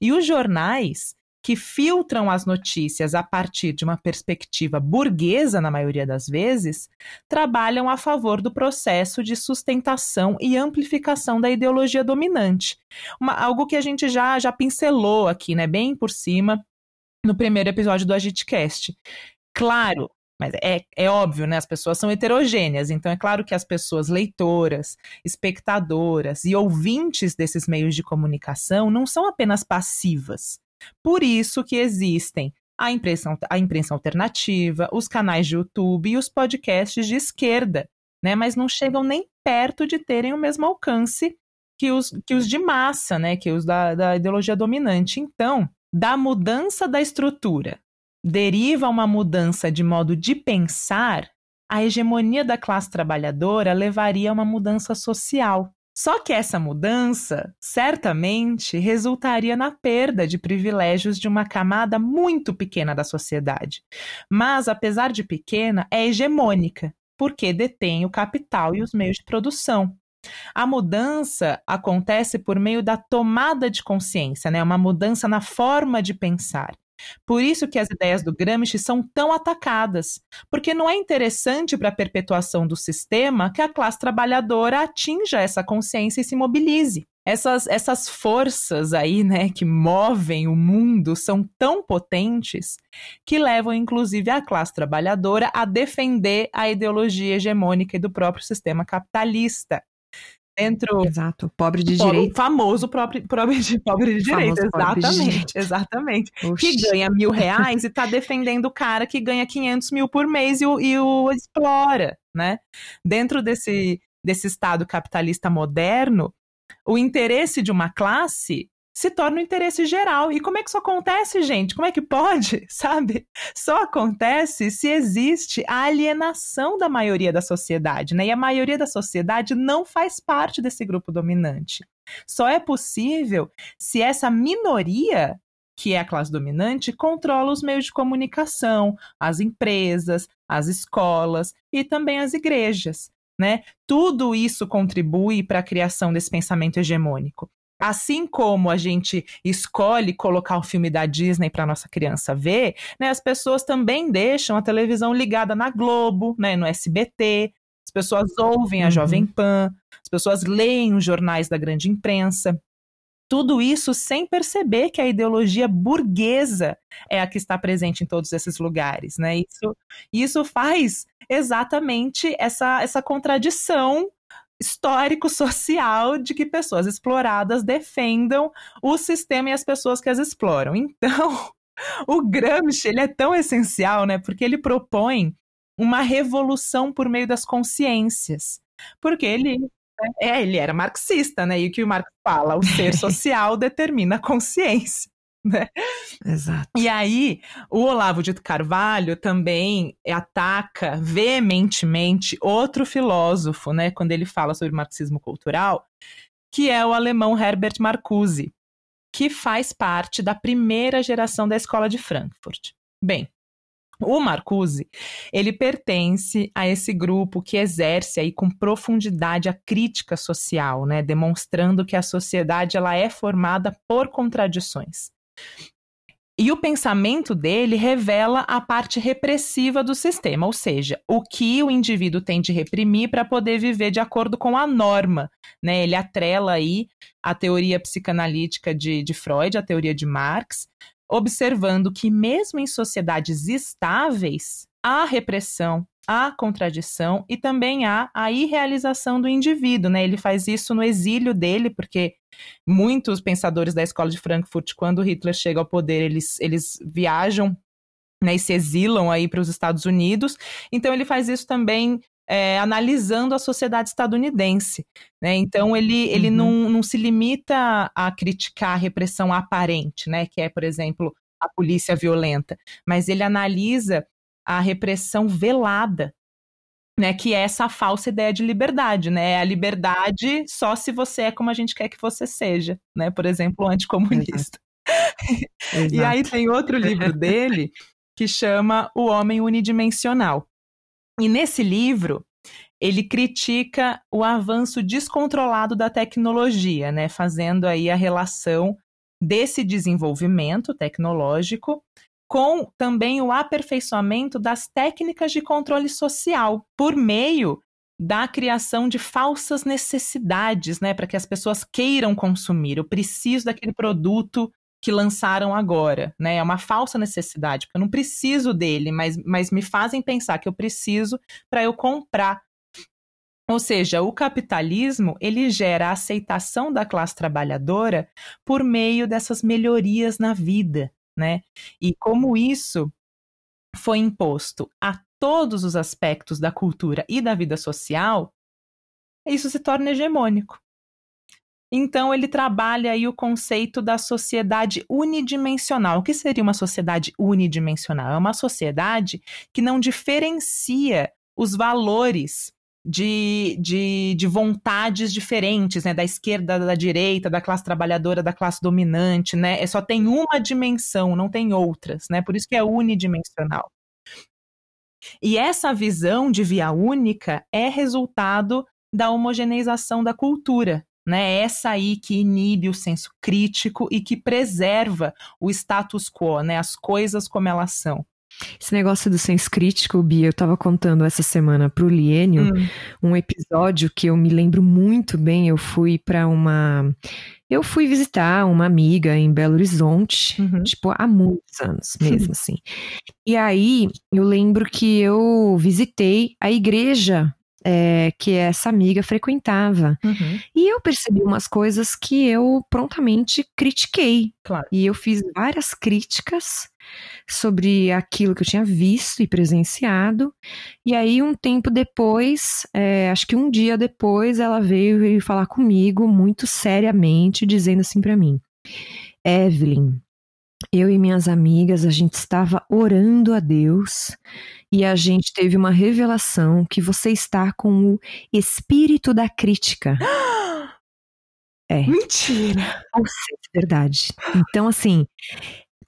E os jornais que filtram as notícias a partir de uma perspectiva burguesa, na maioria das vezes, trabalham a favor do processo de sustentação e amplificação da ideologia dominante. Uma, algo que a gente já, já pincelou aqui, né, bem por cima, no primeiro episódio do Agitcast. Claro, mas é, é óbvio, né? As pessoas são heterogêneas, então é claro que as pessoas leitoras, espectadoras e ouvintes desses meios de comunicação não são apenas passivas. Por isso que existem a imprensa, a imprensa alternativa, os canais de YouTube e os podcasts de esquerda, né? Mas não chegam nem perto de terem o mesmo alcance que os, que os de massa, né? Que os da, da ideologia dominante. Então, da mudança da estrutura deriva uma mudança de modo de pensar, a hegemonia da classe trabalhadora levaria a uma mudança social. Só que essa mudança certamente resultaria na perda de privilégios de uma camada muito pequena da sociedade. Mas, apesar de pequena, é hegemônica, porque detém o capital e os meios de produção. A mudança acontece por meio da tomada de consciência, né? uma mudança na forma de pensar. Por isso que as ideias do Gramsci são tão atacadas, porque não é interessante para a perpetuação do sistema que a classe trabalhadora atinja essa consciência e se mobilize. Essas, essas forças aí, né, que movem o mundo são tão potentes que levam, inclusive, a classe trabalhadora a defender a ideologia hegemônica do próprio sistema capitalista. Dentro. Exato, pobre de pobre, direito. O famoso pobre, pobre, de, pobre de direito, exatamente, de direito. exatamente. Oxi. Que ganha mil reais e tá defendendo o cara que ganha 500 mil por mês e o, e o explora, né? Dentro desse, desse Estado capitalista moderno, o interesse de uma classe se torna um interesse geral. E como é que isso acontece, gente? Como é que pode? Sabe? Só acontece se existe a alienação da maioria da sociedade, né? E a maioria da sociedade não faz parte desse grupo dominante. Só é possível se essa minoria que é a classe dominante, controla os meios de comunicação, as empresas, as escolas e também as igrejas. Né? Tudo isso contribui para a criação desse pensamento hegemônico. Assim como a gente escolhe colocar o filme da Disney para nossa criança ver, né, as pessoas também deixam a televisão ligada na Globo, né, no SBT, as pessoas ouvem a uhum. Jovem Pan, as pessoas leem os jornais da grande imprensa. Tudo isso sem perceber que a ideologia burguesa é a que está presente em todos esses lugares, né? Isso, isso faz exatamente essa, essa contradição histórico-social de que pessoas exploradas defendam o sistema e as pessoas que as exploram. Então, o Gramsci ele é tão essencial, né? Porque ele propõe uma revolução por meio das consciências. Porque ele é, ele era marxista, né? E o que o Marx fala, o ser social determina a consciência. Né? Exato. E aí, o Olavo de Carvalho também ataca veementemente outro filósofo, né, quando ele fala sobre marxismo cultural, que é o alemão Herbert Marcuse, que faz parte da primeira geração da escola de Frankfurt. Bem, o Marcuse, ele pertence a esse grupo que exerce aí com profundidade a crítica social, né, demonstrando que a sociedade ela é formada por contradições. E o pensamento dele revela a parte repressiva do sistema, ou seja, o que o indivíduo tem de reprimir para poder viver de acordo com a norma. Né? Ele atrela aí a teoria psicanalítica de, de Freud, a teoria de Marx, observando que mesmo em sociedades estáveis, há repressão, há contradição e também há a irrealização do indivíduo, né? Ele faz isso no exílio dele, porque muitos pensadores da escola de Frankfurt, quando Hitler chega ao poder, eles, eles viajam né, e se exilam aí para os Estados Unidos. Então ele faz isso também é, analisando a sociedade estadunidense. Né? Então, ele, ele uhum. não, não se limita a criticar a repressão aparente, né? que é, por exemplo, a polícia violenta, mas ele analisa a repressão velada. Né, que é essa falsa ideia de liberdade, né? É a liberdade só se você é como a gente quer que você seja, né? Por exemplo, anticomunista. Exato. e aí tem outro livro dele que chama O Homem Unidimensional. E nesse livro, ele critica o avanço descontrolado da tecnologia, né, fazendo aí a relação desse desenvolvimento tecnológico com também o aperfeiçoamento das técnicas de controle social por meio da criação de falsas necessidades, né, para que as pessoas queiram consumir. Eu preciso daquele produto que lançaram agora, né? É uma falsa necessidade, porque eu não preciso dele, mas, mas me fazem pensar que eu preciso para eu comprar. Ou seja, o capitalismo ele gera a aceitação da classe trabalhadora por meio dessas melhorias na vida, né? E como isso foi imposto a todos os aspectos da cultura e da vida social, isso se torna hegemônico. Então ele trabalha aí o conceito da sociedade unidimensional. O que seria uma sociedade unidimensional? É uma sociedade que não diferencia os valores de, de, de, vontades diferentes, né? Da esquerda, da direita, da classe trabalhadora, da classe dominante, né? É só tem uma dimensão, não tem outras, né? Por isso que é unidimensional. E essa visão de via única é resultado da homogeneização da cultura, né? Essa aí que inibe o senso crítico e que preserva o status quo, né? As coisas como elas são. Esse negócio do senso crítico, Bia, eu tava contando essa semana pro Liênio hum. um episódio que eu me lembro muito bem. Eu fui para uma. Eu fui visitar uma amiga em Belo Horizonte, uhum. tipo, há muitos anos mesmo, assim. E aí, eu lembro que eu visitei a igreja é, que essa amiga frequentava. Uhum. E eu percebi umas coisas que eu prontamente critiquei. Claro. E eu fiz várias críticas sobre aquilo que eu tinha visto e presenciado. E aí, um tempo depois, é, acho que um dia depois, ela veio, veio falar comigo muito seriamente, dizendo assim para mim: Evelyn, eu e minhas amigas, a gente estava orando a Deus e a gente teve uma revelação que você está com o espírito da crítica. É. Mentira! Seja, verdade. Então, assim,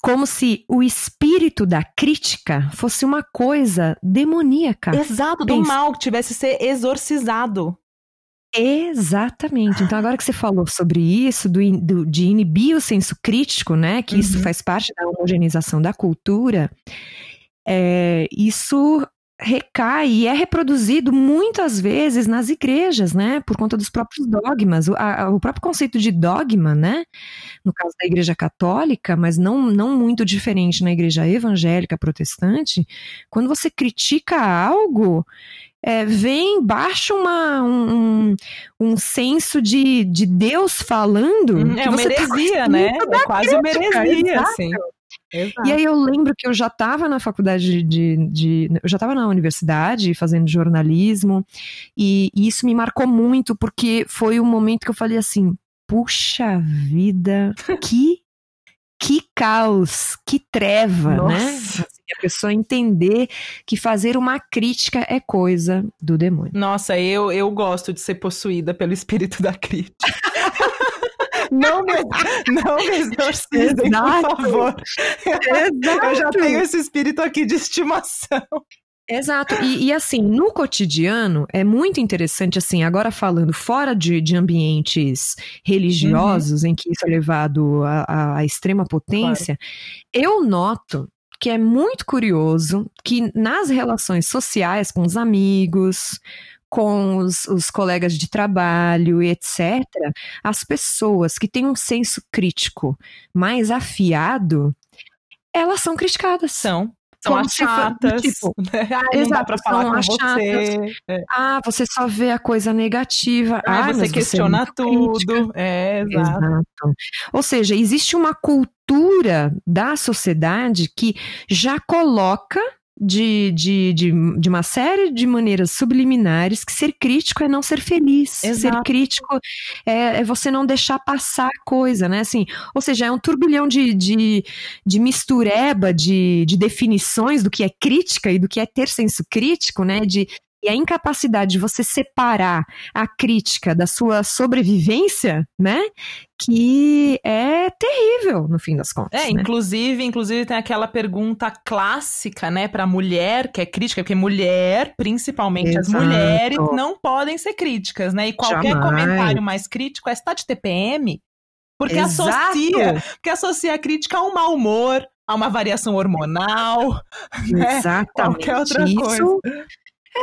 como se o espírito da crítica fosse uma coisa demoníaca. Exato, do Pensa. mal que tivesse ser exorcizado. Exatamente. Então, agora que você falou sobre isso, do, do- de inibir o senso crítico, né? Que isso Uhum. faz parte da homogeneização da cultura, é, isso recai e é reproduzido muitas vezes nas igrejas, né? Por conta dos próprios dogmas. O, a- o próprio conceito de dogma, né? No caso da igreja católica, mas não, não muito diferente na igreja evangélica protestante, quando você critica algo, é, vem baixa uma, um, um, senso de, de Deus falando. Hum, É uma tá heresia, com né? É quase uma heresia, assim. Exato. E aí eu lembro que eu já estava na faculdade de, de- eu já estava na universidade fazendo jornalismo e, e isso me marcou muito porque foi o momento que eu falei assim, puxa vida, que que caos, que treva, né? Nossa. Assim, a pessoa entender que fazer uma crítica é coisa do demônio. Nossa, eu, eu gosto de ser possuída pelo espírito da crítica. Não me, não me exorcizem, Exato. por favor. Eu já tenho esse espírito aqui de estimação. Exato. E, e, assim, no cotidiano, é muito interessante, assim, agora falando fora de, de ambientes religiosos, em que isso é levado à- extrema potência, eu noto que é muito curioso que nas relações sociais com os amigos, com os, os colegas de trabalho e etc., as pessoas que têm um senso crítico mais afiado, elas são criticadas. São. São Como chatas. tipo, né? Ai, não dá pra falar com você. É. Ah, você só vê a coisa negativa. Ah, você questiona é muito crítica. tudo. É, exato. Exato. Ou seja, existe uma cultura da sociedade que já coloca de, de, de, de uma série de maneiras subliminares que ser crítico é não ser feliz. Ser Exato. crítico é, é você não deixar passar a coisa, né? Assim, ou seja, é um turbilhão de, de, de mistureba de, de definições do que é crítica e do que é ter senso crítico, né? De, e a incapacidade de você separar a crítica da sua sobrevivência, né? Que é terrível, no fim das contas. É, né? inclusive, inclusive tem aquela pergunta clássica, né, para mulher que é crítica, porque mulher, principalmente as Exato. mulheres, não podem ser críticas, né? E qualquer Jamais. comentário mais crítico é está de TPM, porque Exato. associa, porque associa a crítica a um mau humor, a uma variação hormonal, né? Exatamente. Qualquer outra isso, coisa.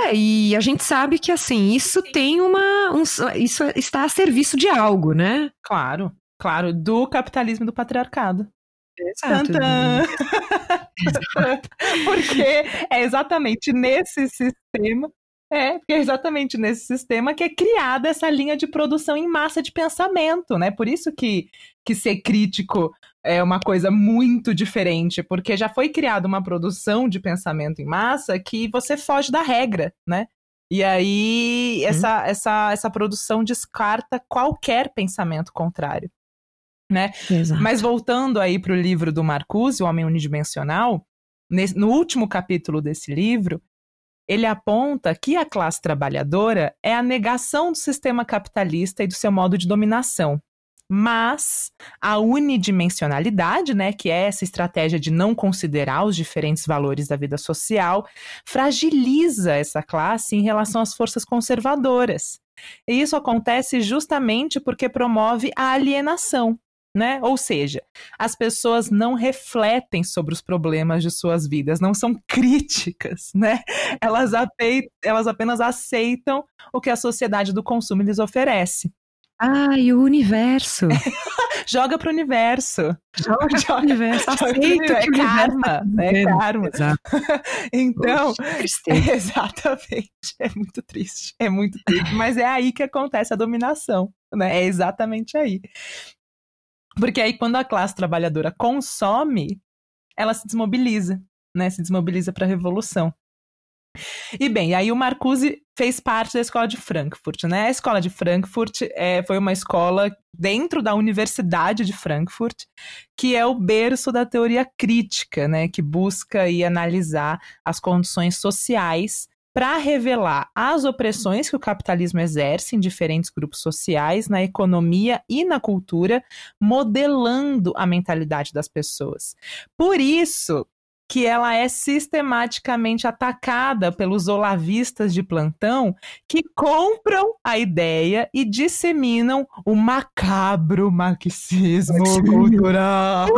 É, e a gente sabe que assim, isso tem uma. um- isso está a serviço de algo, né? Claro, claro, do capitalismo e do patriarcado. Exato. Tantã. porque é exatamente nesse sistema. É, porque é exatamente nesse sistema que é criada essa linha de produção em massa de pensamento, né? Por isso que, que ser crítico é uma coisa muito diferente, porque já foi criada uma produção de pensamento em massa que você foge da regra, né? E aí essa, essa, essa produção descarta qualquer pensamento contrário, né? Exato. Mas voltando aí para o livro do Marcuse, O Homem Unidimensional, nesse- no último capítulo desse livro, ele aponta que a classe trabalhadora é a negação do sistema capitalista e do seu modo de dominação. Mas a unidimensionalidade, né, que é essa estratégia de não considerar os diferentes valores da vida social, fragiliza essa classe em relação às forças conservadoras. E isso acontece justamente porque promove a alienação, né? Ou seja, as pessoas não refletem sobre os problemas de suas vidas, não são críticas, né? Elas, elas apenas aceitam o que a sociedade do consumo lhes oferece. E o universo. joga pro universo. Joga, joga pro universo. Aceita universo. que o É universo karma, tá é dizendo. karma. Exato. Então, Poxa, tristeza. exatamente. É muito triste. É muito triste. Mas é aí que acontece a dominação. Né? É exatamente aí. Porque aí, quando a classe trabalhadora consome, ela se desmobiliza, né? Se desmobiliza para a revolução. E bem, aí o Marcuse fez parte da escola de Frankfurt, né? A escola de Frankfurt é, foi uma escola dentro da Universidade de Frankfurt, que é o berço da teoria crítica, né? Que busca e analisar as condições sociais para revelar as opressões que o capitalismo exerce em diferentes grupos sociais, na economia e na cultura, modelando a mentalidade das pessoas. Por isso que ela é sistematicamente atacada pelos olavistas de plantão que compram a ideia e disseminam o macabro marxismo cultural.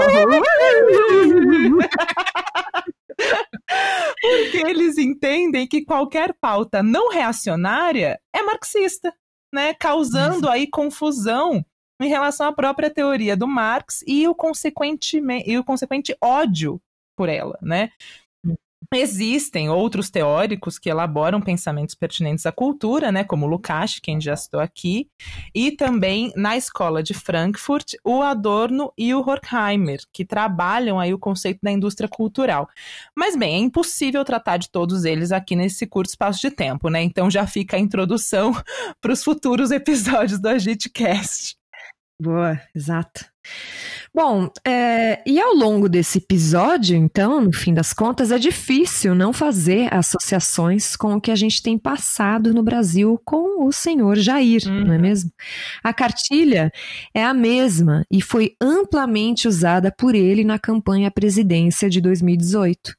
Porque eles entendem que qualquer pauta não reacionária é marxista, né? Causando aí confusão em relação à própria teoria do Marx e o consequente, e o consequente ódio por ela, né? Existem outros teóricos que elaboram pensamentos pertinentes à cultura, né, como Lukács, quem já citou aqui, e também na escola de Frankfurt, o Adorno e o Horkheimer, que trabalham aí o conceito da indústria cultural. Mas bem, é impossível tratar de todos eles aqui nesse curto espaço de tempo, né? Então já fica a introdução para os futuros episódios do Agitcast. Boa, exato. Bom, é, e ao longo desse episódio, então, no fim das contas, é difícil não fazer associações com o que a gente tem passado no Brasil com o senhor Jair, Uhum. não é mesmo? A cartilha é a mesma e foi amplamente usada por ele na campanha à presidência de 2018.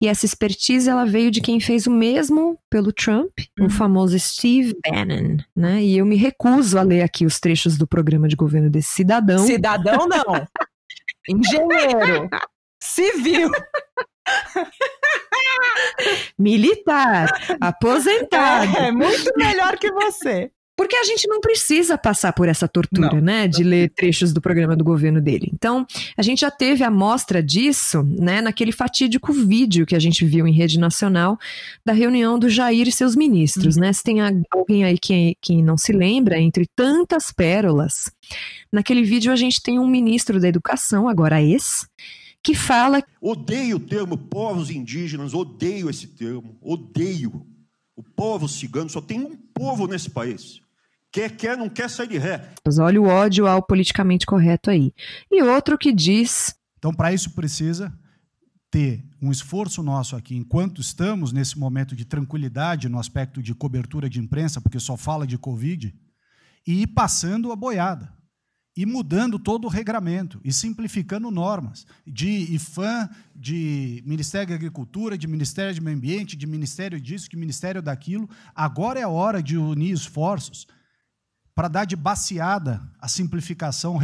E essa expertise ela veio de quem fez o mesmo pelo Trump, o famoso Steve Bannon, né? E eu me recuso a ler aqui os trechos do programa de governo desse cidadão. Cidadão não. Engenheiro. Civil. Militar, aposentado. É, muito melhor que você. Porque a gente não precisa passar por essa tortura, Não. né? De ler trechos do programa do governo dele. Então, a gente já teve a mostra disso, né? Naquele fatídico vídeo que a gente viu em rede nacional da reunião do Jair e seus ministros, né? Se tem alguém aí que, que não se lembra, entre tantas pérolas, naquele vídeo a gente tem um ministro da educação, agora ex, que fala Odeio o termo povos indígenas, odeio esse termo, odeio. O povo cigano só tem um povo nesse país. Quer, quer, não quer sair de ré. Olha o ódio ao politicamente correto aí. E outro que diz. Então, para isso precisa ter um esforço nosso aqui, enquanto estamos nesse momento de tranquilidade no aspecto de cobertura de imprensa, porque só fala de Covid, e ir passando a boiada, e mudando todo o regramento, e simplificando normas, de IFAM, de Ministério da Agricultura, de Ministério do Meio Ambiente, de Ministério disso, de Ministério daquilo. Agora é a hora de unir esforços para dar de baseada a simplificação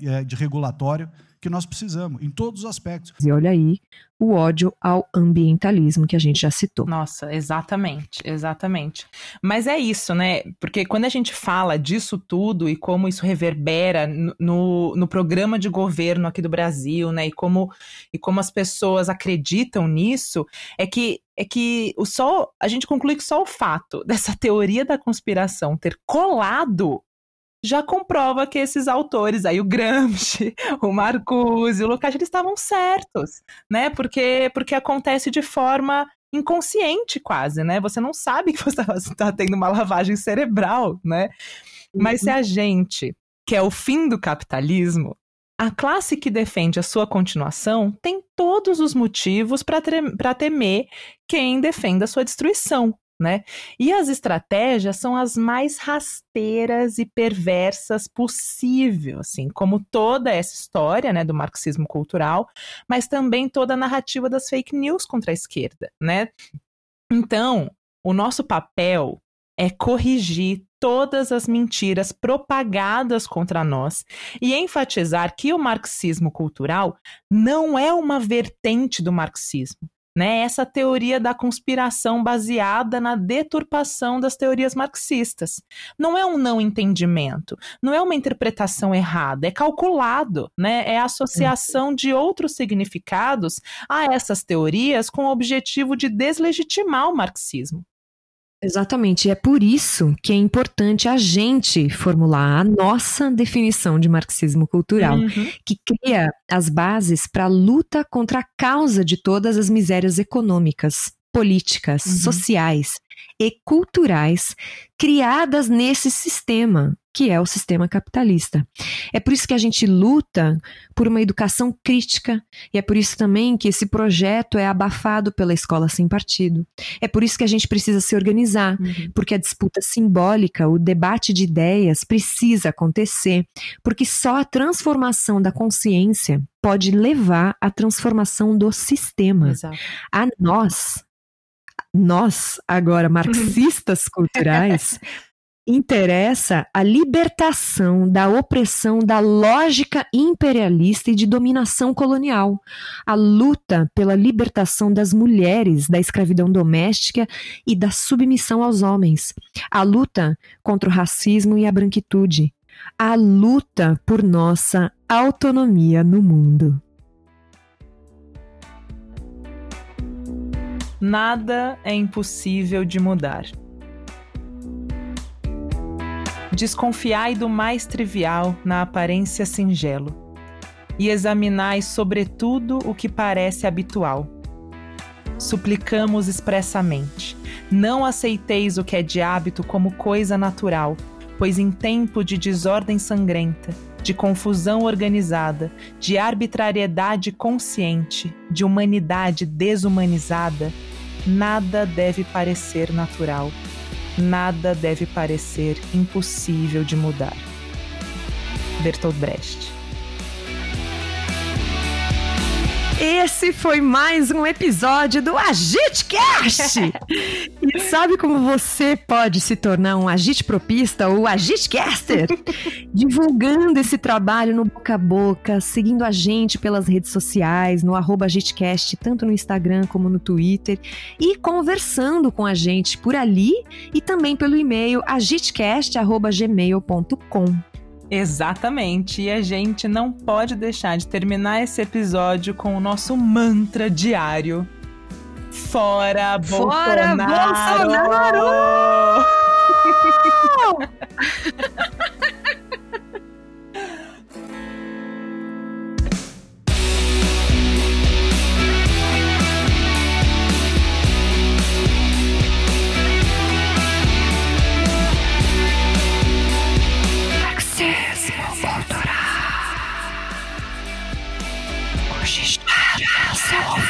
eh, de regulatório que nós precisamos, em todos os aspectos. E olha aí o ódio ao ambientalismo que a gente já citou. Nossa, exatamente, exatamente. Mas é isso, né? Porque quando a gente fala disso tudo e como isso reverbera no- no, programa de governo aqui do Brasil, né? E como, e como as pessoas acreditam nisso, é que é que o só a gente conclui que só o fato dessa teoria da conspiração ter colado já comprova que esses autores aí, o Gramsci, o Marcuse, o Lukács, eles estavam certos, né? Porque, porque acontece de forma inconsciente quase, né? Você não sabe que você está tendo uma lavagem cerebral, né? Mas se a gente quer o fim do capitalismo, a classe que defende a sua continuação tem todos os motivos para temer quem defenda a sua destruição, né? E as estratégias são as mais rasteiras e perversas possível, assim, como toda essa história, né, do marxismo cultural, mas também toda a narrativa das fake news contra a esquerda, né? Então, o nosso papel é corrigir todas as mentiras propagadas contra nós e enfatizar que o marxismo cultural não é uma vertente do marxismo, né? Essa teoria da conspiração baseada na deturpação das teorias marxistas. Não é um não entendimento, não é uma interpretação errada, é calculado, né? É associação de outros significados a essas teorias com o objetivo de deslegitimar o marxismo. Exatamente. É por isso que é importante a gente formular a nossa definição de marxismo cultural, uhum. que cria as bases para a luta contra a causa de todas as misérias econômicas, políticas, uhum. sociais e culturais criadas nesse sistema, que é o sistema capitalista. É por isso que a gente luta por uma educação crítica, e é por isso também que esse projeto é abafado pela escola sem partido. É por isso que a gente precisa se organizar, uhum. porque a disputa simbólica, o debate de ideias precisa acontecer, porque só a transformação da consciência pode levar à transformação do sistema. Exato. A nós, nós, agora marxistas culturais, interessa a libertação da opressão da lógica imperialista e de dominação colonial, a luta pela libertação das mulheres da escravidão doméstica e da submissão aos homens, a luta contra o racismo e a branquitude, a luta por nossa autonomia no mundo. Nada é impossível de mudar. Desconfiai do mais trivial na aparência singelo, e examinai sobretudo o que parece habitual. Suplicamos expressamente: não aceiteis o que é de hábito como coisa natural, pois em tempo de desordem sangrenta, de confusão organizada, de arbitrariedade consciente, de humanidade desumanizada, nada deve parecer natural, nada deve parecer impossível de mudar. Bertolt Brecht Esse foi mais um episódio do AgiteCast! e sabe como você pode se tornar um agite propista ou agitecaster? Divulgando esse trabalho no boca a boca, seguindo a gente pelas redes sociais, no arroba agitecast, tanto no Instagram como no Twitter, e conversando com a gente por ali e também pelo e-mail agitecast.gmail.com. Exatamente. E a gente não pode deixar de terminar esse episódio com o nosso mantra diário. Fora Bolsonaro! Fora Bolsonaro! yourself.